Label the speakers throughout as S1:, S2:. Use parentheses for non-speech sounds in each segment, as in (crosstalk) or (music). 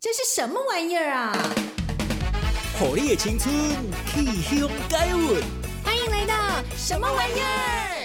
S1: 这是什么玩意儿啊？
S2: 火力的青春，气象改运。
S1: 欢迎来到什么玩意
S3: 儿？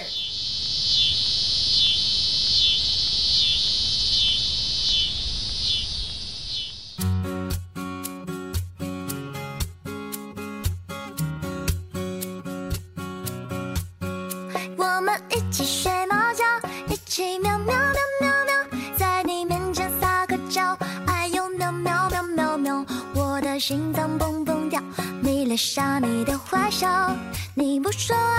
S3: 不
S4: 说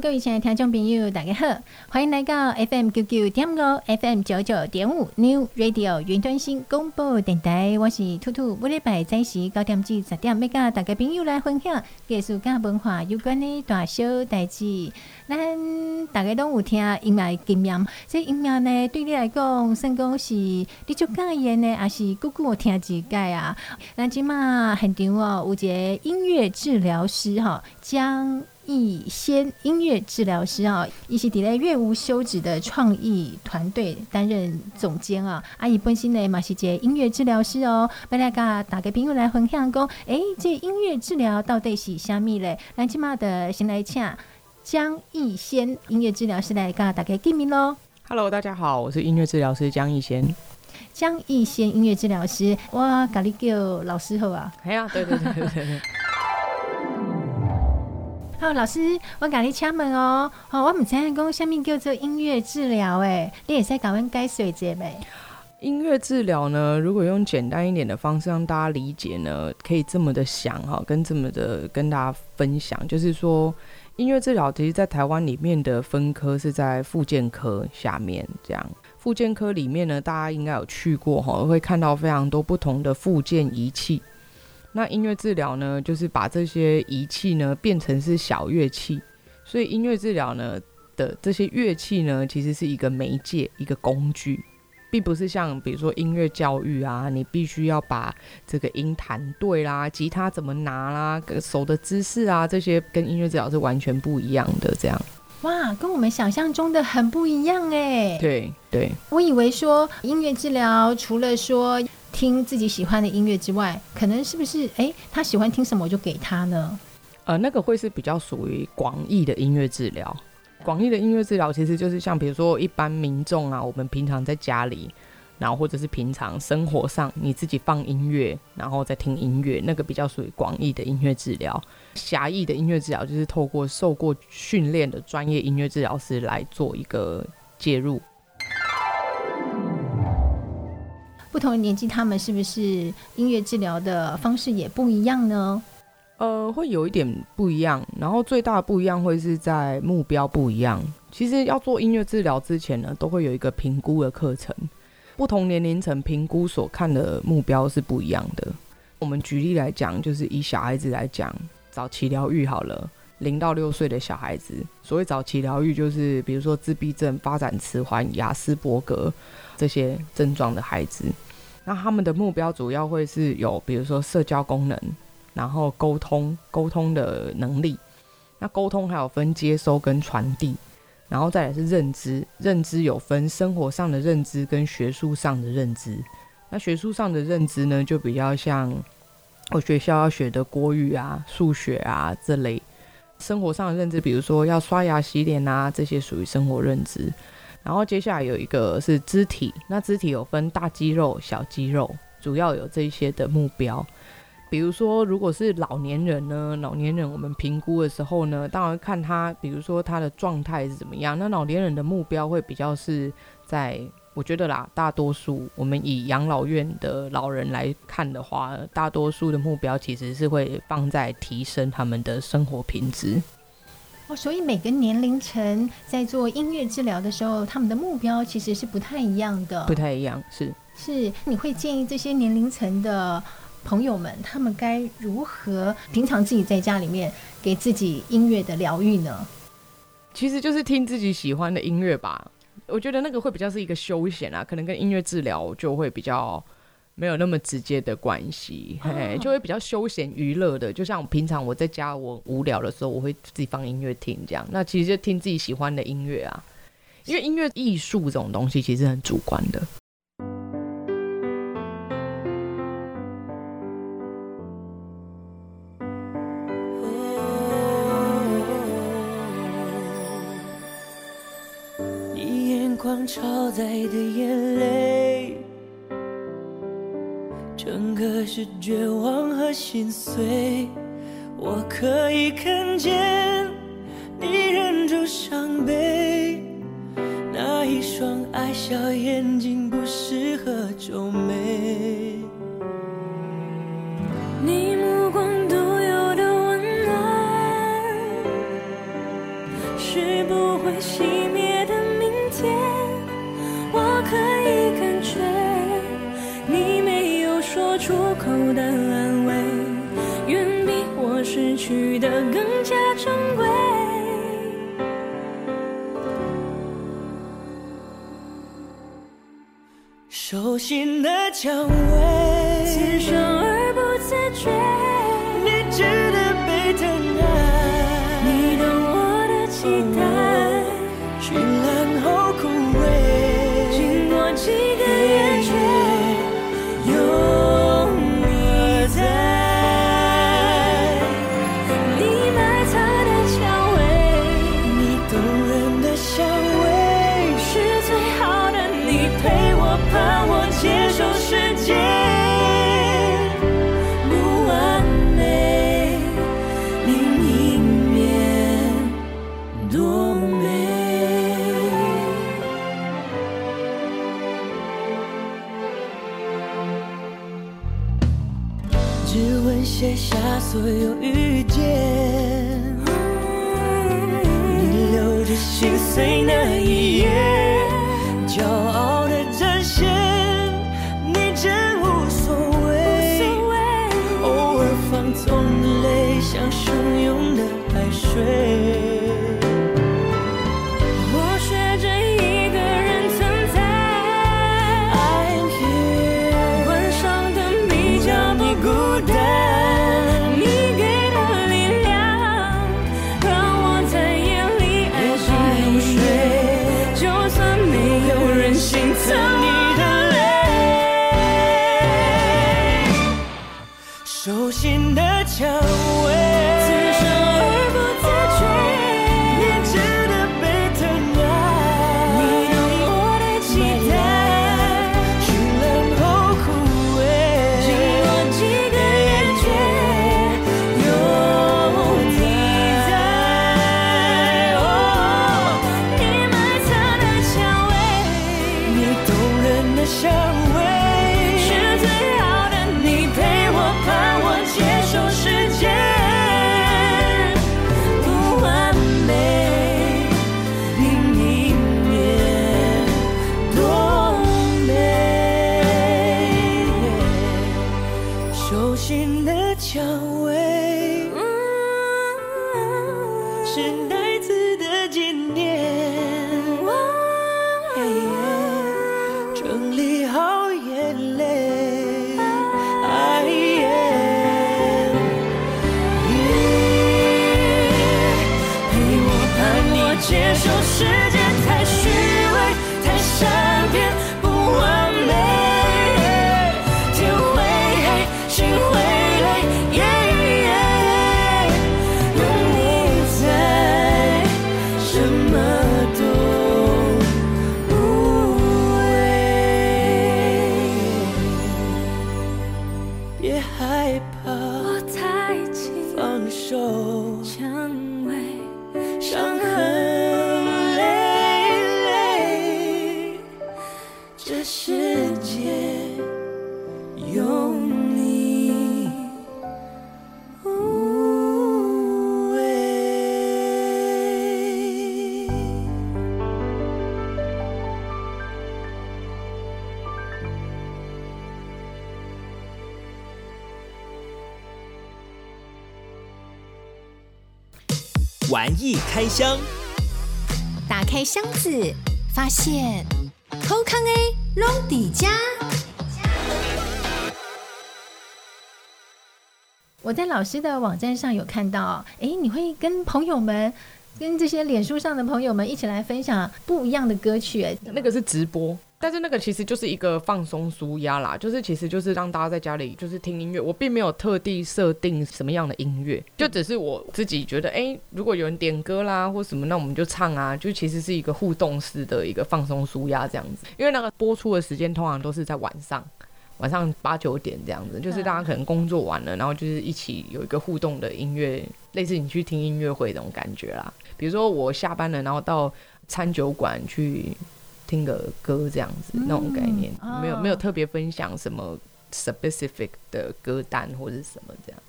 S1: 各位亲爱的听众朋友，大家好，欢迎来到 FM 九九点五 FM 九九点五 New Radio 云端新广播电台，我是兔兔。每礼拜早时九点至十点，要跟大家朋友来分享艺术跟文化有关的大小代志。咱大家都有听音乐经验，这音乐呢，对你来讲，算讲是你最喜欢呢，还是久久听几摆啊？咱今嘛现场哦，有一个音乐治疗师哈，将逸仙音乐治疗师啊，伊是伫咧乐无休止的创意团队担任总监啊。阿姨本身呢嘛是一个音乐治疗师哦，要来甲大家朋友来分享讲，诶、欸，这音乐治疗到底是虾米嘞？咱即马的先来请江逸仙音乐治疗师来甲大家见面喽。
S5: Hello，大家好，我是音乐治疗师江逸仙。
S1: 江逸仙音乐治疗师，我甲你叫老师好啊。
S5: 哎呀，对对对对对。
S1: 好，老师，我甲你敲门哦。好，我唔知影讲下面叫做音乐治疗诶，你也使甲阮解说一下没？
S5: 音乐治疗呢，如果用简单一点的方式让大家理解呢，可以这么的想哈，跟这么的跟大家分享，就是说。音乐治疗其实，在台湾里面的分科是在复健科下面，这样。复健科里面呢，大家应该有去过哈，会看到非常多不同的复健仪器。那音乐治疗呢，就是把这些仪器呢变成是小乐器，所以音乐治疗呢的这些乐器呢，其实是一个媒介，一个工具。并不是像比如说音乐教育啊，你必须要把这个音弹对啦，吉他怎么拿啦，手的姿势啊，这些跟音乐治疗是完全不一样的。这样，
S1: 哇，跟我们想象中的很不一样哎。
S5: 对对，
S1: 我以为说音乐治疗除了说听自己喜欢的音乐之外，可能是不是哎，他喜欢听什么我就给他呢？
S5: 呃，那个会是比较属于广义的音乐治疗。广义的音乐治疗其实就是像比如说一般民众啊，我们平常在家里，然后或者是平常生活上你自己放音乐，然后再听音乐，那个比较属于广义的音乐治疗。狭义的音乐治疗就是透过受过训练的专业音乐治疗师来做一个介入。
S1: 不同的年纪，他们是不是音乐治疗的方式也不一样呢？
S5: 呃，会有一点不一样，然后最大的不一样会是在目标不一样。其实要做音乐治疗之前呢，都会有一个评估的课程，不同年龄层评估所看的目标是不一样的。我们举例来讲，就是以小孩子来讲，早期疗愈好了，零到六岁的小孩子，所谓早期疗愈就是比如说自闭症、发展迟缓、雅斯伯格这些症状的孩子，那他们的目标主要会是有，比如说社交功能。然后沟通，沟通的能力，那沟通还有分接收跟传递，然后再来是认知，认知有分生活上的认知跟学术上的认知。那学术上的认知呢，就比较像我学校要学的国语啊、数学啊这类。生活上的认知，比如说要刷牙、洗脸啊，这些属于生活认知。然后接下来有一个是肢体，那肢体有分大肌肉、小肌肉，主要有这些的目标。比如说，如果是老年人呢，老年人我们评估的时候呢，当然看他，比如说他的状态是怎么样。那老年人的目标会比较是在，我觉得啦，大多数我们以养老院的老人来看的话，大多数的目标其实是会放在提升他们的生活品质。
S1: 哦，所以每个年龄层在做音乐治疗的时候，他们的目标其实是不太一样的。
S5: 不太一样，是
S1: 是，你会建议这些年龄层的。朋友们，他们该如何平常自己在家里面给自己音乐的疗愈呢？
S5: 其实就是听自己喜欢的音乐吧。我觉得那个会比较是一个休闲啊，可能跟音乐治疗就会比较没有那么直接的关系，哦、嘿，就会比较休闲娱乐的。就像平常我在家我无聊的时候，我会自己放音乐听这样。那其实就听自己喜欢的音乐啊，因为音乐艺术这种东西其实很主观的。
S6: 你眼眶超载的眼泪，整个是绝望和心碎。我可以看见你忍住伤悲，那一双爱笑眼睛不适合皱眉。你目光独有的温暖，是不会熄灭去的更加珍贵。手心的蔷薇，自伤而不自觉，你值得被疼爱，你懂我的期待，
S7: 心
S2: 玩艺开箱，
S1: 打开箱子，发现偷康 A 龙底家。我在老师的网站上有看到，哎，你会跟朋友们，跟这些脸书上的朋友们一起来分享不一样的歌曲，哎，
S5: 那个是直播。但是那个其实就是一个放松舒压啦，就是其实就是让大家在家里就是听音乐，我并没有特地设定什么样的音乐，就只是我自己觉得，哎、如果有人点歌啦或什么，那我们就唱啊，就其实是一个互动式的一个放松舒压这样子。因为那个播出的时间通常都是在晚上，晚上八九点这样子，就是大家可能工作完了，然后就是一起有一个互动的音乐，类似你去听音乐会那种感觉啦。比如说我下班了，然后到餐酒馆去。听个歌这样子，那种概念，没有没有特别分享什么 specific 的歌单或者什么这样。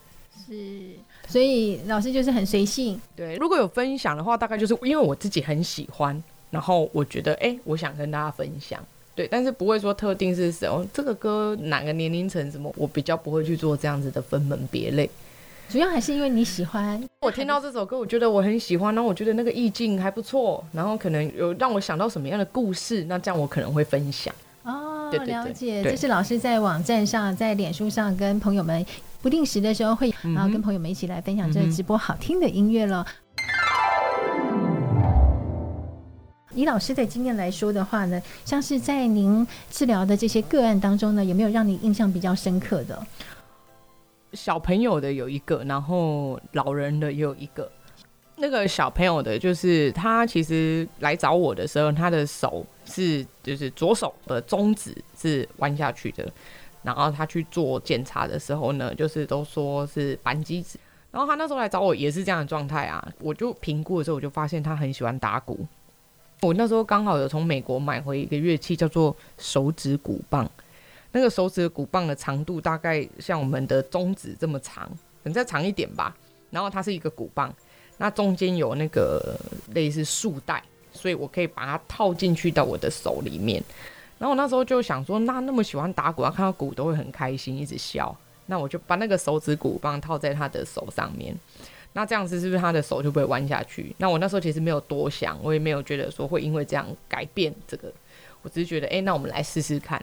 S1: 是，所以老师就是很随性。
S5: 对，如果有分享的话，大概就是因为我自己很喜欢，然后我觉得哎、欸，我想跟大家分享。对，但是不会说特定是什么这个歌哪个年龄层什么，我比较不会去做这样子的分门别类。
S1: 主要还是因为你喜欢，
S5: 我听到这首歌，我觉得我很喜欢，然后我觉得那个意境还不错，然后可能有让我想到什么样的故事，那这样我可能会分享。
S1: 哦，对对对，了解，这是老师在网站上、在脸书上跟朋友们不定时的时候会，然后跟朋友们一起来分享这个直播好听的音乐了。以老师的经验来说的话呢，像是在您治疗的这些个案当中呢，有没有让你印象比较深刻的？
S5: 小朋友的有一个，然后老人的也有一个。那个小朋友的，就是他其实来找我的时候，他的手是就是左手的中指是弯下去的。然后他去做检查的时候呢，就是都说是扳机指。然后他那时候来找我也是这样的状态啊。我就评估的时候，我就发现他很喜欢打鼓。我那时候刚好有从美国买回一个乐器，叫做手指鼓棒。那个手指的鼓棒的长度大概像我们的中指这么长，可能再长一点吧。然后它是一个鼓棒，那中间有那个类似束带，所以我可以把它套进去到我的手里面。然后我那时候就想说，那那么喜欢打鼓，他看到鼓都会很开心，一直笑。那我就把那个手指鼓棒套在他的手上面。那这样子是不是他的手就不会弯下去？那我那时候其实没有多想，我也没有觉得说会因为这样改变这个。我只是觉得，哎、那我们来试试看。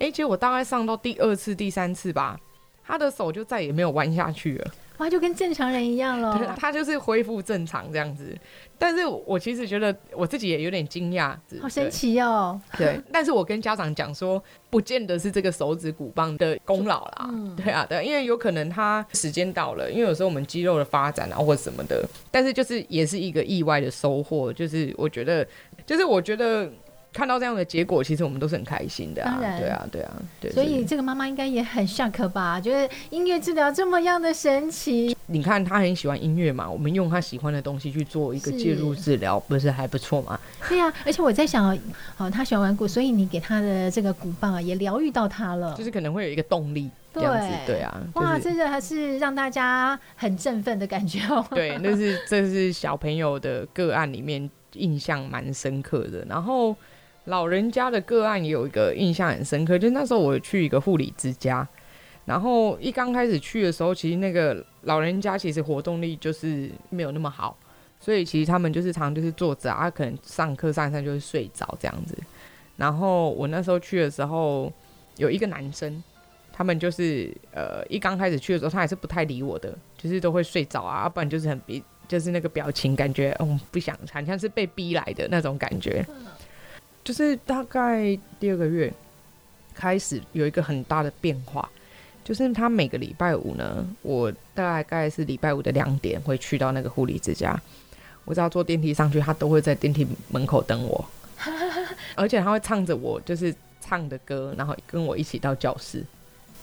S5: 哎、欸，结果我大概上到第二次、第三次吧，他的手就再也没有弯下去了。
S1: 哇，就跟正常人一样了。
S5: 他就是恢复正常这样子。但是我其实觉得我自己也有点惊讶，
S1: 好神奇哦。
S5: 对，但是我跟家长讲说，不见得是这个手指骨棒的功劳啦。嗯、对啊，对，因为有可能他时间到了，因为有时候我们肌肉的发展啊或什么的，但是就是也是一个意外的收获，就是我觉得，就是我觉得。看到这样的结果，其实我们都是很开心的啊！当然，对啊，对啊，对。
S1: 所以这个妈妈应该也很 shock 吧？觉得音乐治疗这么样的神奇。
S5: 你看她很喜欢音乐嘛，我们用她喜欢的东西去做一个介入治疗，不是还不错吗？
S1: 对啊，而且我在想，哦，她喜欢玩鼓，所以你给她的这个鼓棒啊，也疗愈到她了，
S5: 就是可能会有一个动力，这样子，对，对啊。
S1: 哇，
S5: 就是、
S1: 这个还是让大家很振奋的感觉哦。
S5: 对，那是这是小朋友的个案里面印象蛮深刻的，然后。老人家的个案也有一个印象很深刻，就是那时候我去一个护理之家，然后一刚开始去的时候，其实那个老人家其实活动力就是没有那么好，所以其实他们就是常就是坐着啊，可能上课上一上就会睡着这样子。然后我那时候去的时候，有一个男生，他们就是呃一刚开始去的时候，他还是不太理我的，就是都会睡着啊，不然就是很逼，就是那个表情感觉嗯不想，好像是被逼来的那种感觉。就是大概第二个月开始有一个很大的变化，就是他每个礼拜五呢，我大概是礼拜五的两点会去到那个护理之家，我只要坐电梯上去，他都会在电梯门口等我，(laughs) 而且他会唱着我就是唱的歌，然后跟我一起到教室，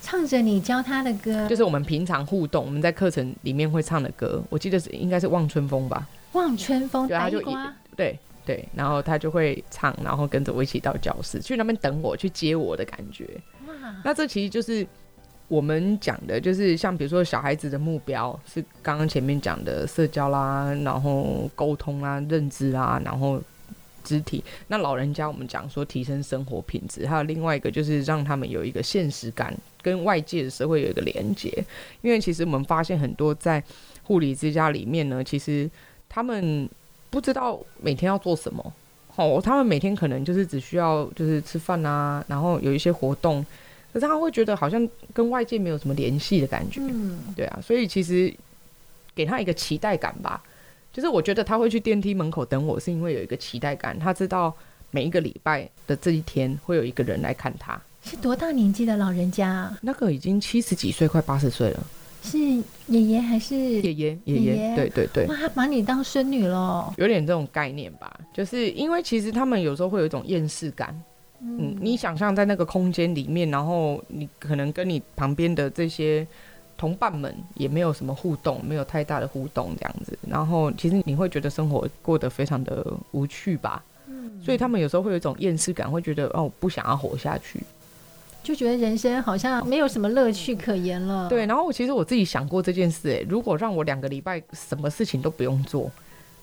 S1: 唱着你教他的歌，
S5: 就是我们平常互动，我们在课程里面会唱的歌，我记得是应该是《望春风》吧，《
S1: 望春风》，
S5: 对，他就对。对，然后他就会唱，然后跟着我一起到教室去那边等我，去接我的感觉。那这其实就是我们讲的，就是像比如说小孩子的目标是刚刚前面讲的社交啦，然后沟通啦、认知啦，然后肢体。那老人家我们讲说提升生活品质，还有另外一个就是让他们有一个现实感，跟外界的社会有一个连接。因为其实我们发现很多在护理之家里面呢，其实他们。不知道每天要做什么，哦，他们每天可能就是只需要就是吃饭啊，然后有一些活动，可是他会觉得好像跟外界没有什么联系的感觉，嗯，对啊，所以其实给他一个期待感吧，就是我觉得他会去电梯门口等我是因为有一个期待感，他知道每一个礼拜的这一天会有一个人来看他。
S1: 是多大年纪的老人家啊？
S5: 那个已经七十几岁，快八十岁了。
S1: 是爷爷还是爷
S5: 爷？爷爷，对对对。
S1: 哇，他把你当孙女了，
S5: 有点这种概念吧？就是因为其实他们有时候会有一种厌世感。嗯，嗯，你想象在那个空间里面，然后你可能跟你旁边的这些同伴们也没有什么互动，没有太大的互动这样子。然后其实你会觉得生活过得非常的无趣吧？嗯，所以他们有时候会有一种厌世感，会觉得哦，我不想要活下去。
S1: 就觉得人生好像没有什么乐趣可言了。
S5: 对，然后我其实我自己想过这件事，哎，如果让我两个礼拜什么事情都不用做，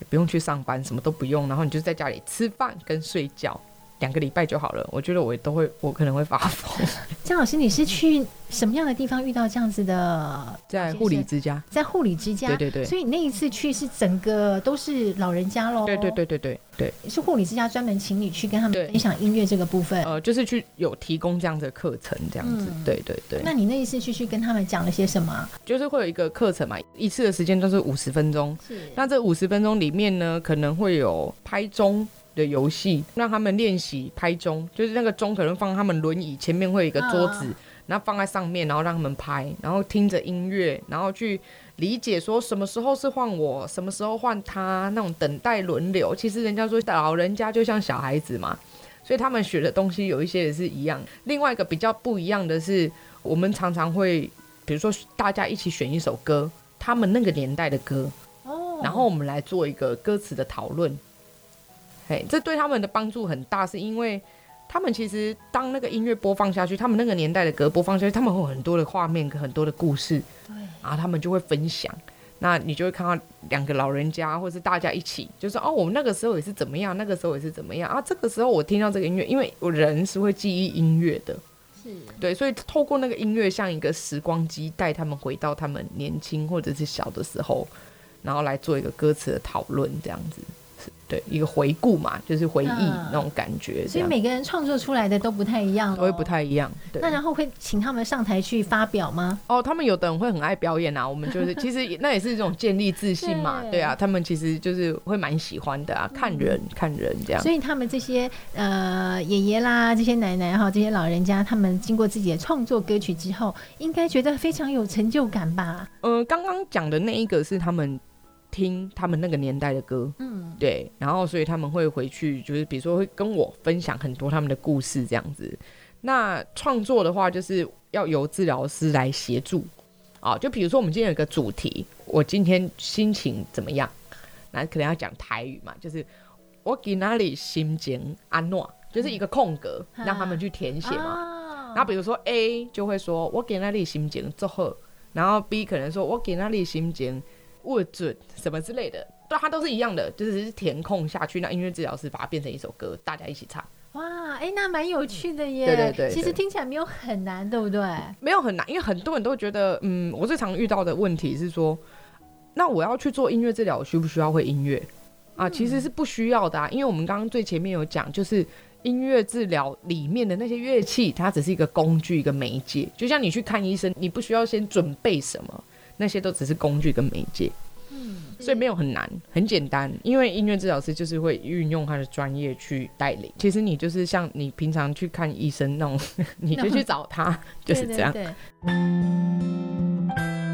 S5: 也不用去上班，什么都不用，然后你就在家里吃饭跟睡觉。两个礼拜就好了，我觉得我都会，我可能会发疯。(laughs)
S1: 江老师，你是去什么样的地方遇到这样子的？(laughs)
S5: 在护理之家，
S1: 在护理之家。
S5: 对对对。
S1: 所以那一次去是整个都是老人家喽？
S5: 对对对对对对。
S1: 是护理之家专门请你去跟他们分享音乐这个部分？
S5: 呃，就是去有提供这样的课程，这样子。嗯、对对对。
S1: 那你那一次去去跟他们讲了些什么？
S5: 就是会有一个课程嘛，一次的时间都是五十分钟。是。那这五十分钟里面呢，可能会有拍钟。的游戏，让他们练习拍钟，就是那个钟可能放他们轮椅前面会有一个桌子，然后放在上面，然后让他们拍，然后听着音乐，然后去理解说什么时候是换我，什么时候换他，那种等待轮流。其实人家说老人家就像小孩子嘛，所以他们学的东西有一些也是一样。另外一个比较不一样的是，我们常常会，比如说大家一起选一首歌，他们那个年代的歌，然后我们来做一个歌词的讨论。嘿，这对他们的帮助很大，是因为他们其实当那个音乐播放下去，他们那个年代的歌播放下去，他们会有很多的画面跟很多的故事，对，然后他们就会分享。那你就会看到两个老人家，或是大家一起，就是哦，我们那个时候也是怎么样，那个时候也是怎么样啊。这个时候我听到这个音乐，因为我人是会记忆音乐的，
S1: 是
S5: 对，所以透过那个音乐，像一个时光机，带他们回到他们年轻或者是小的时候，然后来做一个歌词的讨论，这样子。对，一个回顾嘛，就是回忆那种感觉，
S1: 嗯。所以每个人创作出来的都不太一样，
S5: 都会不太一样。对，
S1: 那然后会请他们上台去发表吗？
S5: 哦，他们有的人会很爱表演啊。我们就是 (laughs) 其实那也是一种建立自信嘛。对，对啊，他们其实就是会蛮喜欢的啊，看人、嗯、看人这样。
S1: 所以他们这些呃爷爷啦，这些奶奶哈，这些老人家，他们经过自己的创作歌曲之后，应该觉得非常有成就感吧？嗯、呃，
S5: 刚刚讲的那一个是他们。听他们那个年代的歌，嗯，对，然后所以他们会回去，就是比如说会跟我分享很多他们的故事这样子。那创作的话，就是要由治疗师来协助啊。就比如说我们今天有个主题，我今天心情怎么样？那可能要讲台语嘛，就是我给哪里心情安诺，就是一个空格，嗯、让他们去填写嘛。然后比如说 A 就会说我给那里心情祝贺，然后 B 可能说我给那里心情。握准什么之类的，对，它都是一样的，就是填空下去，那音乐治疗师把它变成一首歌，大家一起唱。
S1: 哇，哎、欸，那蛮有趣的耶。
S5: 对对对，对，
S1: 其实听起来没有很难，对不对？
S5: 没有很难，因为很多人都觉得，嗯，我最常遇到的问题是说，那我要去做音乐治疗，我需不需要会音乐啊？其实是不需要的啊，因为我们刚刚最前面有讲，就是音乐治疗里面的那些乐器，它只是一个工具，一个媒介。就像你去看医生，你不需要先准备什么。那些都只是工具跟媒介，嗯，所以没有很难，很简单。因为音乐治疗师就是会运用他的专业去带领。其实你就是像你平常去看医生那种，(laughs) 你就去 (laughs) 找他，就是这样。对对对。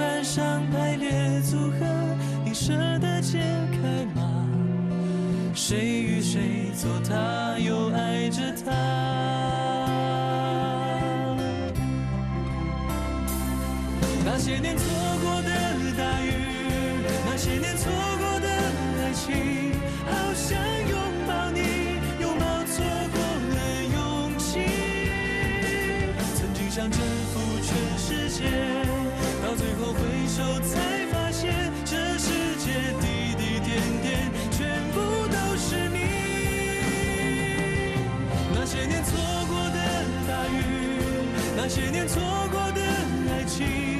S6: 板上排列组合，你舍得解开吗？谁与谁做他，又爱着他？那些年错过的大雨，那些年错过的爱情，好想拥抱你。拥抱错过的勇气。曾经想征服全世界，后才发现，这世界滴滴点点全部都是你。那些年错过的大雨，那些年错过的爱情，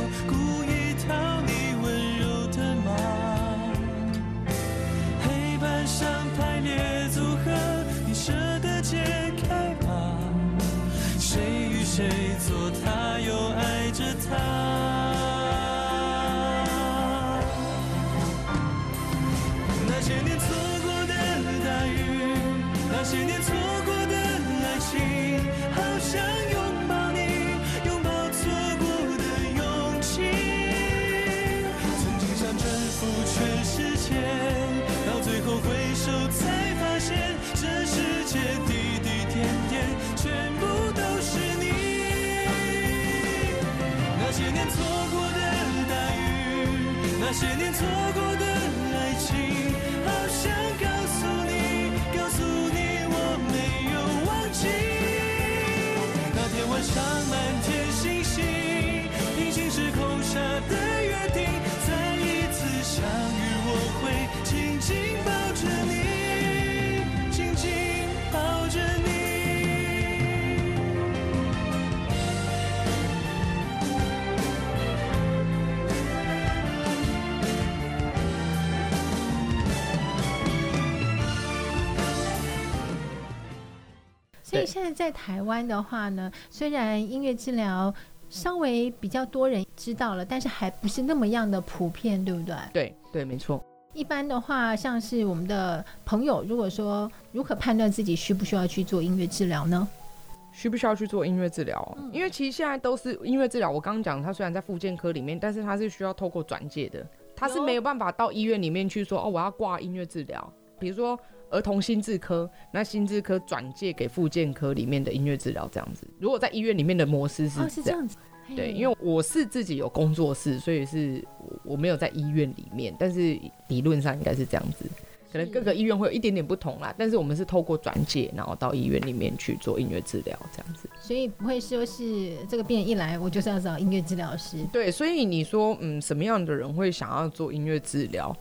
S6: 那些年错过的
S1: 所以现在在台湾的话呢，虽然音乐治疗稍微比较多人知道了，但是还不是那么样的普遍，对不对？
S5: 对对，没错。
S1: 一般的话，像是我们的朋友，如果说如何判断自己需不需要去做音乐治疗呢？
S5: 需不需要去做音乐治疗？嗯，因为其实现在都是音乐治疗。我刚刚讲，它虽然在复健科里面，但是它是需要透过转介的，它是没有办法到医院里面去说哦，我要挂音乐治疗。比如说儿童心智科，那心智科转介给复健科里面的音乐治疗这样子。如果在医院里面的模式是这样，
S1: 哦，是这样子。
S5: 对，因为我是自己有工作室，所以是我没有在医院里面，但是理论上应该是这样子。可能各个医院会有一点点不同啦，但是我们是透过转介，然后到医院里面去做音乐治疗这样子。
S1: 所以不会说是这个病人一来我就是要找音乐治疗师。
S5: 对，所以你说嗯，什么样的人会想要做音乐治疗？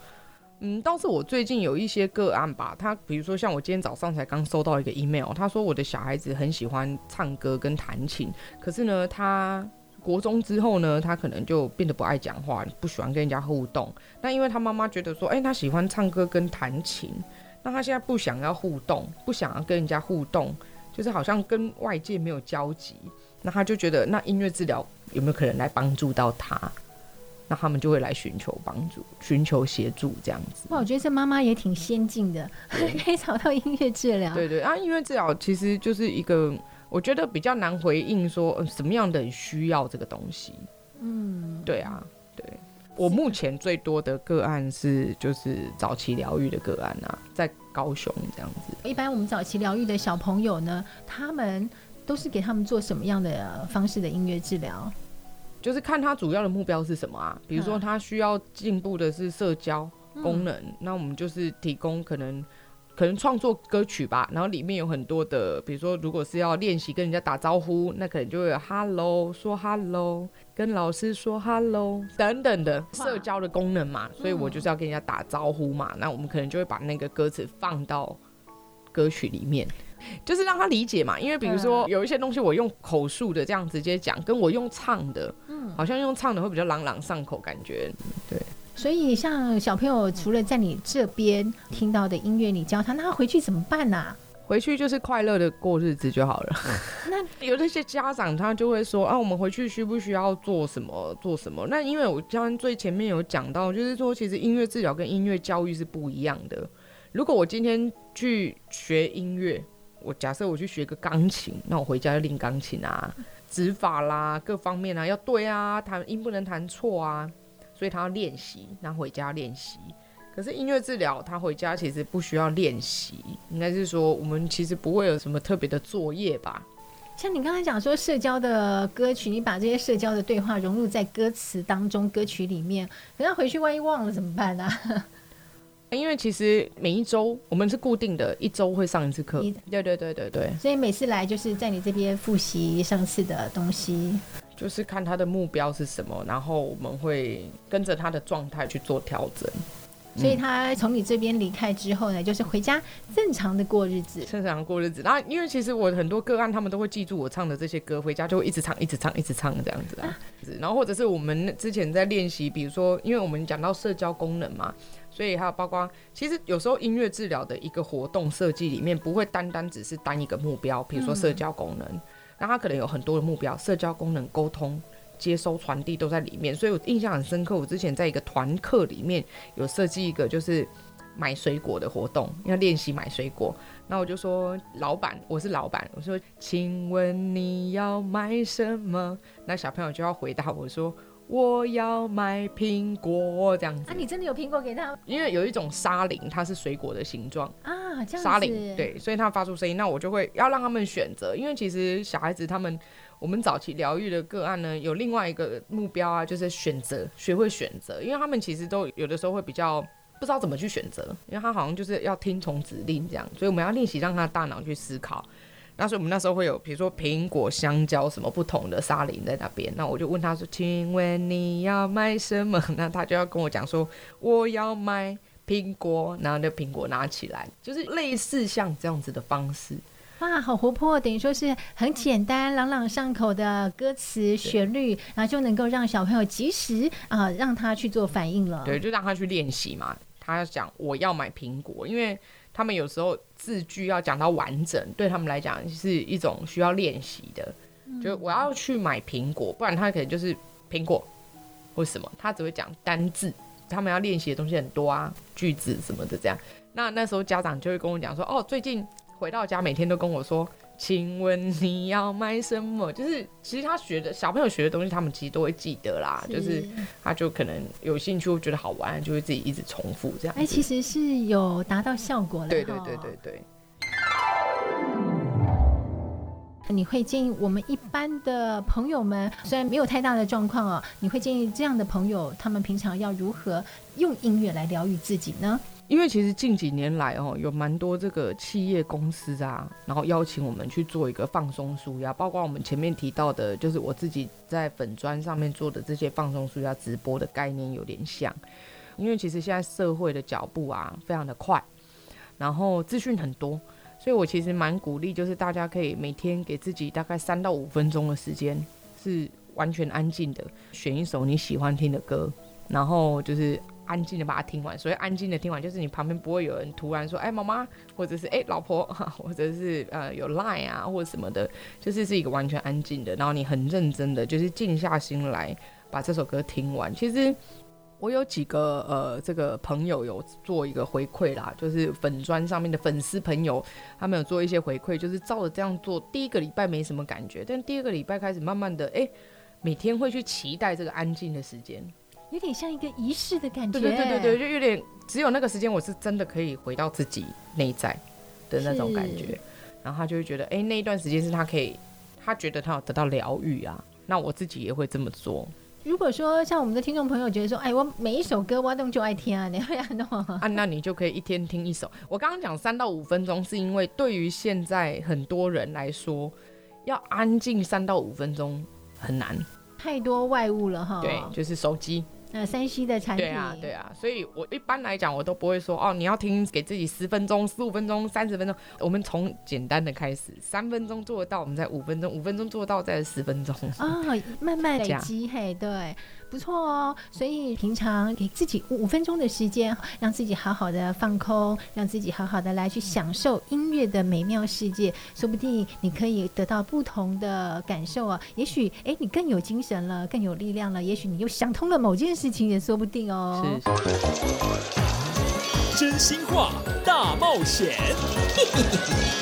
S5: 嗯，倒是我最近有一些个案吧，他比如说像我今天早上才刚收到一个 email，他说我的小孩子很喜欢唱歌跟弹琴，可是呢他。国中之后呢，他可能就变得不爱讲话，不喜欢跟人家互动。那因为他妈妈觉得说，哎、他喜欢唱歌跟弹琴，那他现在不想要互动，不想要跟人家互动，就是好像跟外界没有交集。那他就觉得，那音乐治疗有没有可能来帮助到他？那他们就会来寻求帮助，寻求协助这样子。
S1: 哇，我觉得这妈妈也挺先进的，(laughs) 可以找到音乐治疗。
S5: 对，对对，啊，音乐治疗其实就是一个。我觉得比较难回应说，呃，什么样的人需要这个东西？嗯，对啊，对。我目前最多的个案是就是早期疗愈的个案啊，在高雄这样子。
S1: 一般我们早期疗愈的小朋友呢，他们都是给他们做什么样的方式的音乐治疗？
S5: 就是看他主要的目标是什么啊？比如说他需要进步的是社交功能，嗯，那我们就是提供可能。可能创作歌曲吧，然后里面有很多的，比如说，如果是要练习跟人家打招呼，那可能就会有 hello 说 hello，跟老师说 hello 等等的社交的功能嘛。所以我就是要跟人家打招呼嘛。那我们可能就会把那个歌词放到歌曲里面，就是让他理解嘛。因为比如说有一些东西我用口述的这样直接讲，跟我用唱的，好像用唱的会比较朗朗上口，感觉对。
S1: 所以，像小朋友除了在你这边听到的音乐，你教他，那他回去怎么办呢、啊？
S5: 回去就是快乐的过日子就好了。(laughs) 那有那些家长，他就会说啊，我们回去需不需要做什么？做什么？那因为我刚刚最前面有讲到，就是说，其实音乐治疗跟音乐教育是不一样的。如果我今天去学音乐，我假设我去学个钢琴，那我回家要练钢琴啊，指法啦，各方面啊要对啊，弹音不能弹错啊。所以他要练习，然后回家练习。可是音乐治疗，他回家其实不需要练习，应该是说我们其实不会有什么特别的作业吧。
S1: 像你刚才讲说社交的歌曲，你把这些社交的对话融入在歌词当中，歌曲里面，可是回去万一忘了怎么办呢、啊？
S5: 因为其实每一周我们是固定的，一周会上一次课。对对对对对。
S1: 所以每次来就是在你这边复习上次的东西。
S5: 就是看他的目标是什么，然后我们会跟着他的状态去做调整。
S1: 所以他从你这边离开之后呢，就是回家正常的过日子，
S5: 正常过日子。然后因为其实我很多个案，他们都会记住我唱的这些歌，回家就会一直唱，一直唱，一直唱这样子啊。然后或者是我们之前在练习，比如说，因为我们讲到社交功能嘛，所以还有包括，其实有时候音乐治疗的一个活动设计里面，不会单单只是单一个目标，比如说社交功能，那它可能有很多的目标，社交功能、沟通。接收传递都在里面，所以我印象很深刻。我之前在一个团课里面有设计一个就是买水果的活动，要练习买水果。那我就说，老板，我是老板，我说，请问你要买什么？那小朋友就要回答我说，我要买苹果这样子。
S1: 啊，你真的有苹果给他？
S5: 因为有一种沙铃，它是水果的形状
S1: 啊，这样。
S5: 沙铃对，所以它发出声音。那我就会要让他们选择，因为其实小孩子他们。我们早期疗愈的个案呢，有另外一个目标啊，就是选择，学会选择，因为他们其实都有的时候会比较不知道怎么去选择，因为他好像就是要听从指令这样，所以我们要练习让他的大脑去思考。那所以我们那时候会有，比如说苹果、香蕉什么不同的沙林在那边，那我就问他说：“请问你要买什么？”那他就要跟我讲说：“我要买苹果。”然后那苹果拿起来，就是类似像这样子的方式。
S1: 哇，好活泼！等于说是很简单、朗朗上口的歌词旋律，然后就能够让小朋友及时啊，让他去做反应了。
S5: 对，就让他去练习嘛。他要讲我要买苹果，因为他们有时候字句要讲到完整，对他们来讲是一种需要练习的。就我要去买苹果，不然他可能就是苹果或什么，他只会讲单字。他们要练习的东西很多啊，句子什么的这样。那那时候家长就会跟我讲说：“哦，最近。”回到家每天都跟我说：“请问你要买什么？”就是其实他学的小朋友学的东西，他们其实都会记得啦。是就是他就可能有兴趣，觉得好玩，就会自己一直重复这样。哎、
S1: 欸，其实是有达到效果的。
S5: 对对对对对。
S1: 你会建议我们一般的朋友们，虽然没有太大的状况哦，你会建议这样的朋友，他们平常要如何用音乐来疗愈自己呢？
S5: 因为其实近几年来哦，有蛮多这个企业公司啊，然后邀请我们去做一个放松舒压，包括我们前面提到的，就是我自己在粉砖上面做的这些放松舒压直播的概念有点像。因为其实现在社会的脚步啊非常的快，然后资讯很多，所以我其实蛮鼓励，就是大家可以每天给自己大概三到五分钟的时间，是完全安静的，选一首你喜欢听的歌，然后就是。安静的把它听完，所以安静的听完，就是你旁边不会有人突然说“哎，妈妈”或者是“哎，老婆” (laughs) 或者是呃有 line 啊或者什么的，就是是一个完全安静的，然后你很认真的，就是静下心来把这首歌听完。其实我有几个呃这个朋友有做一个回馈啦，就是粉砖上面的粉丝朋友，他们有做一些回馈，就是照着这样做，第一个礼拜没什么感觉，但第二个礼拜开始慢慢的，哎，每天会去期待这个安静的时间。
S1: 有点像一个仪式的感觉，
S5: 对对对对，就有点只有那个时间，我是真的可以回到自己内在的那种感觉，然后他就会觉得，哎、欸，那一段时间是他可以，他觉得他有得到疗愈啊，那我自己也会这么做。
S1: 如果说像我们的听众朋友觉得说，哎，我每一首歌我都就爱听啊，你会很多 (laughs) 啊，
S5: 那你就可以一天听一首。我刚刚讲三到五分钟，是因为对于现在很多人来说，要安静三到五分钟很难，
S1: 太多外物了哈。
S5: 对，就是手机。
S1: 呃，山西的产品，
S5: 对啊，对啊，所以我一般来讲，我都不会说哦，你要听给自己十分钟、十五分钟、三十分钟。我们从简单的开始，三分钟做得到，我们再五分钟，五分钟做得到再十分钟。
S1: 哦，慢慢累积，(laughs) 嘿，对。不错哦，所以平常给自己五分钟的时间，让自己好好的放空，让自己好好的来去享受音乐的美妙世界，说不定你可以得到不同的感受啊。也许哎，你更有精神了，更有力量了。也许你又想通了某件事情，也说不定哦。
S2: 是，真心话大冒险。(laughs)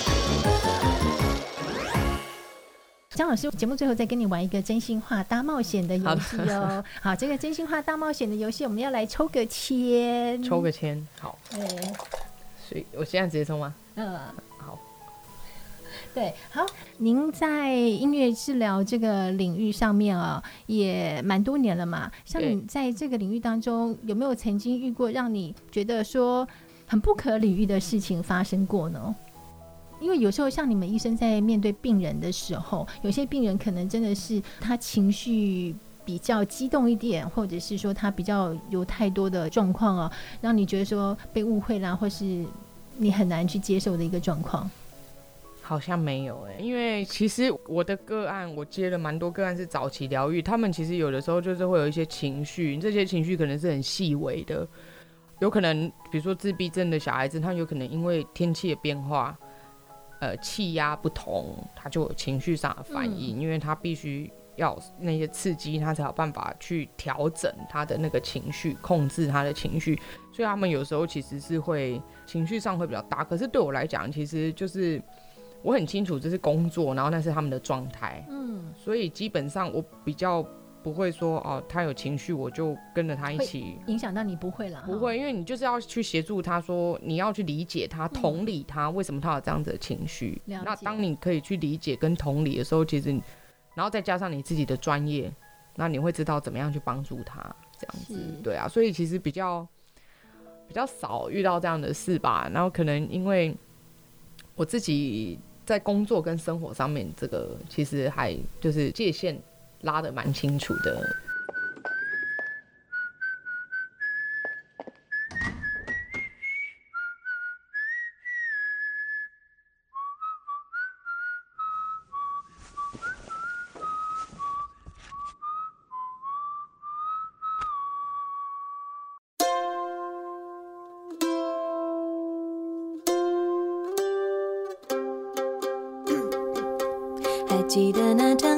S1: 江老师，节目最后再跟你玩一个真心话大冒险的游戏哦。好，(laughs) 好，这个真心话大冒险的游戏，我们要来抽个签，
S5: 抽个签。好，
S1: 对，
S5: 所以我现在直接抽吗？
S1: 嗯，
S5: 好，
S1: 对，好。您在音乐治疗这个领域上面啊，也蛮多年了嘛。像你在这个领域当中，有没有曾经遇过让你觉得说很不可理喻的事情发生过呢？因为有时候像你们医生在面对病人的时候，有些病人可能真的是他情绪比较激动一点，或者是说他比较有太多的状况啊，让你觉得说被误会啦，或是你很难去接受的一个状况？
S5: 好像没有哎、因为其实我的个案，我接了蛮多个案是早期疗愈，他们其实有的时候就是会有一些情绪，这些情绪可能是很细微的，有可能比如说自闭症的小孩子，他有可能因为天气的变化，呃，气压不同，他就有情绪上的反应，嗯、因为他必须要那些刺激，他才有办法去调整他的那个情绪，控制他的情绪，所以他们有时候其实是会情绪上会比较大，可是对我来讲，其实就是。我很清楚这是工作，然后那是他们的状态，嗯，所以基本上我比较不会说哦，他有情绪我就跟着他一起
S1: 影响到你不会了，
S5: 不会，因为你就是要去协助他说，你要去理解他，同理他为什么他有这样子的情绪。嗯、那当你可以去理解跟同理的时候，其实，然后再加上你自己的专业，那你会知道怎么样去帮助他这样子，对啊，所以其实比较比较少遇到这样的事吧。然后可能因为我自己。在工作跟生活上面，这个其实还就是界限拉得蛮清楚的。
S7: 记得那场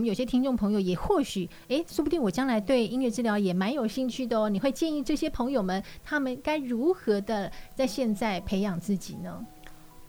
S1: 们有些听众朋友也或许，哎，说不定我将来对音乐治疗也蛮有兴趣的哦。你会建议这些朋友们，他们该如何的在现在培养自己呢？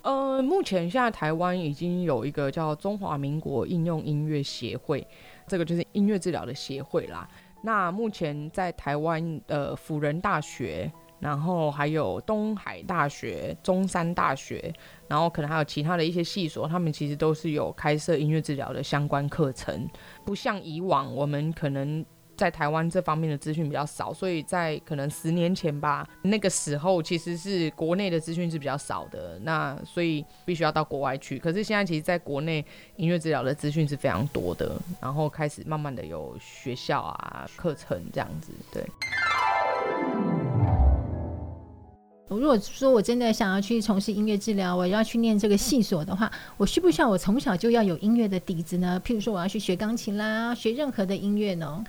S5: 呃，目前现在台湾已经有一个叫中华民国应用音乐协会，这个就是音乐治疗的协会啦。那目前在台湾的辅仁大学。然后还有东海大学、中山大学，然后可能还有其他的一些系所，他们其实都是有开设音乐治疗的相关课程。不像以往，我们可能在台湾这方面的资讯比较少，所以在可能十年前吧，那个时候其实是国内的资讯是比较少的，那所以必须要到国外去。可是现在其实在国内音乐治疗的资讯是非常多的，然后开始慢慢的有学校啊、课程这样子，对。
S1: 如果说我真的想要去从事音乐治疗，我要去念这个系所的话，我需不需要我从小就要有音乐的底子呢？譬如说我要去学钢琴啦，学任何的音乐呢？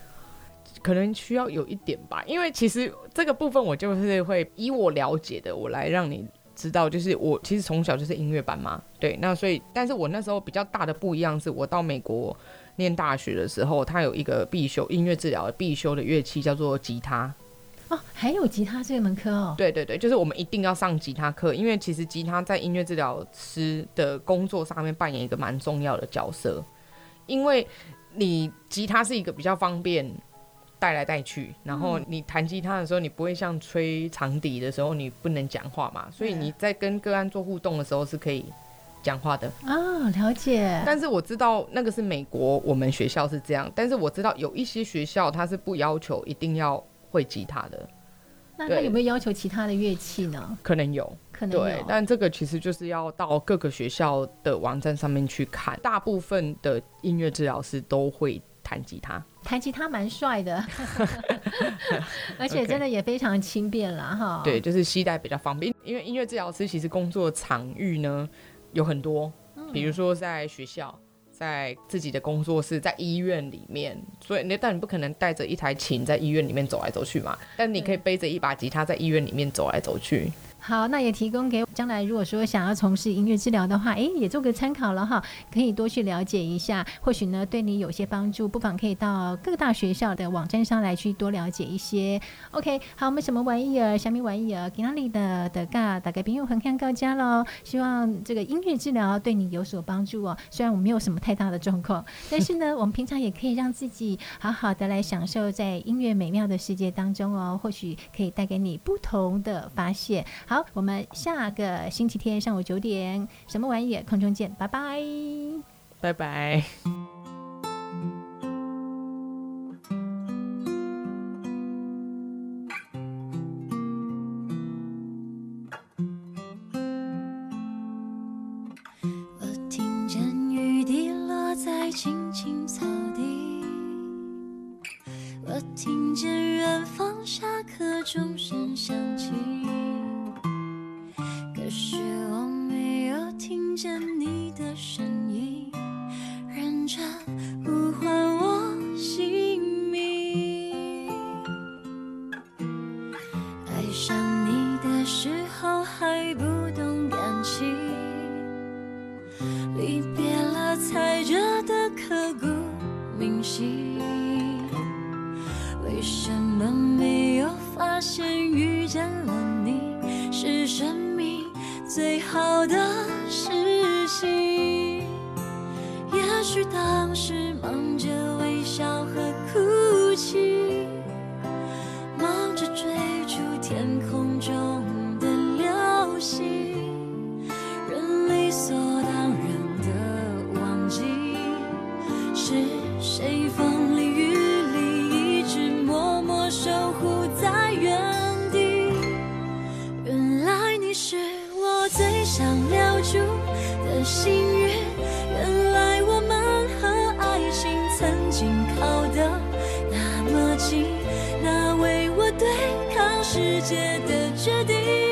S5: 可能需要有一点吧，因为其实这个部分我就是会以我了解的，我来让你知道，就是我其实从小就是音乐班嘛，对，那所以，但是我那时候比较大的不一样是，我到美国念大学的时候，它有一个必修音乐治疗必修的乐器叫做吉他。
S1: 哦，还有吉他这门课哦？
S5: 对对对，就是我们一定要上吉他课，因为其实吉他在音乐治疗师的工作上面扮演一个蛮重要的角色。因为你吉他是一个比较方便带来带去，然后你弹吉他的时候，你不会像吹长笛的时候你不能讲话嘛，所以你在跟个案做互动的时候是可以讲话的
S1: 啊。哦，了解。
S5: 但是我知道那个是美国，我们学校是这样，但是我知道有一些学校它是不要求一定要。会吉他的，
S1: 那他有没有要求其他的乐器呢？
S5: 可能有，
S1: 可能有。
S5: 对，但这个其实就是要到各个学校的网站上面去看。大部分的音乐治疗师都会弹吉他，
S1: 弹吉他蛮帅的，(laughs) 而且真的也非常轻便啦。哈。
S5: 对，就是携带比较方便。因为音乐治疗师其实工作场域呢有很多，比如说在学校。在自己的工作室，在医院里面，所以你但你不可能带着一台琴在医院里面走来走去嘛，但你可以背着一把吉他在医院里面走来走去。
S1: 好，那也提供给将来如果说想要从事音乐治疗的话，诶，也做个参考了哈，可以多去了解一下，或许呢对你有些帮助，不妨可以到各大学校的网站上来去多了解一些。OK，好，我们什么玩意儿，什么玩意儿，给哪里的的嘎，大概朋友横看高家喽。希望这个音乐治疗对你有所帮助哦。虽然我没有什么太大的状况，但是呢，我们平常也可以让自己好好的来享受在音乐美妙的世界当中哦，或许可以带给你不同的发现。好我们下个星期天上午九点，什么玩意？空中见，拜拜，
S5: 拜拜。
S7: 紧靠的那么近，那为我对抗世界的决定。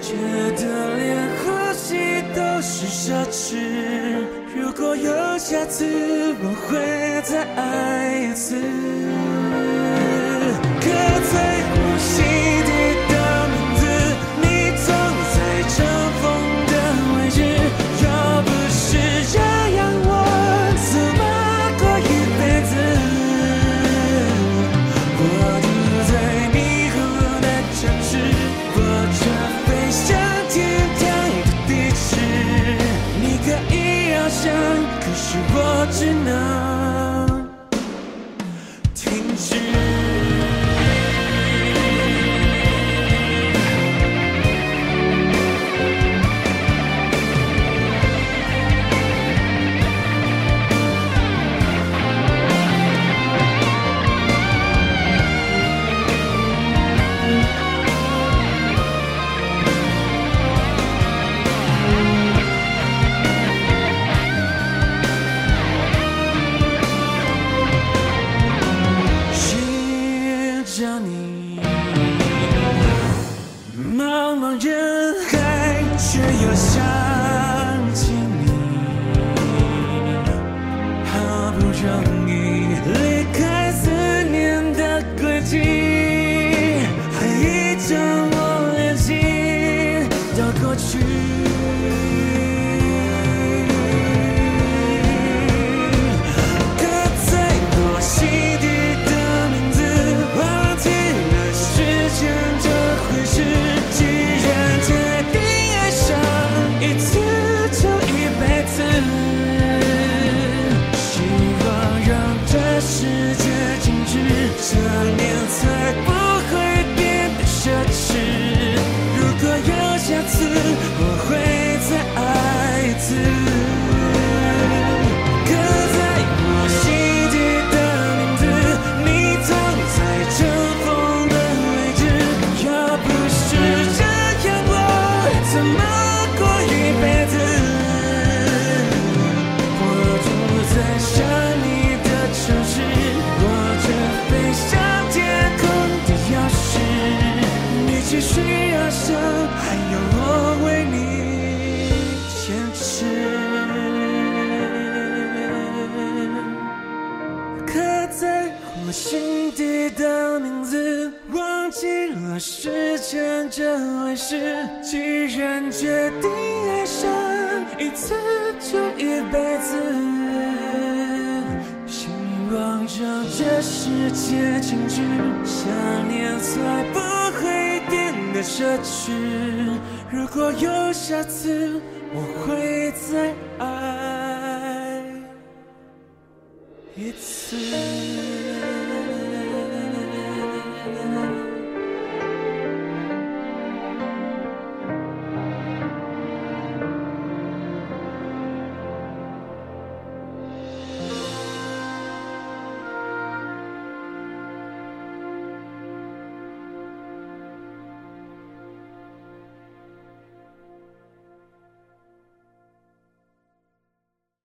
S6: 觉得连呼吸都是奢侈，如果有下次，我会再爱一次。刻在呼吸。只能是，既然决定爱上一次就一辈子，希望让这世界静止，想念才不会变得奢侈。如果有下次，我会再爱一次。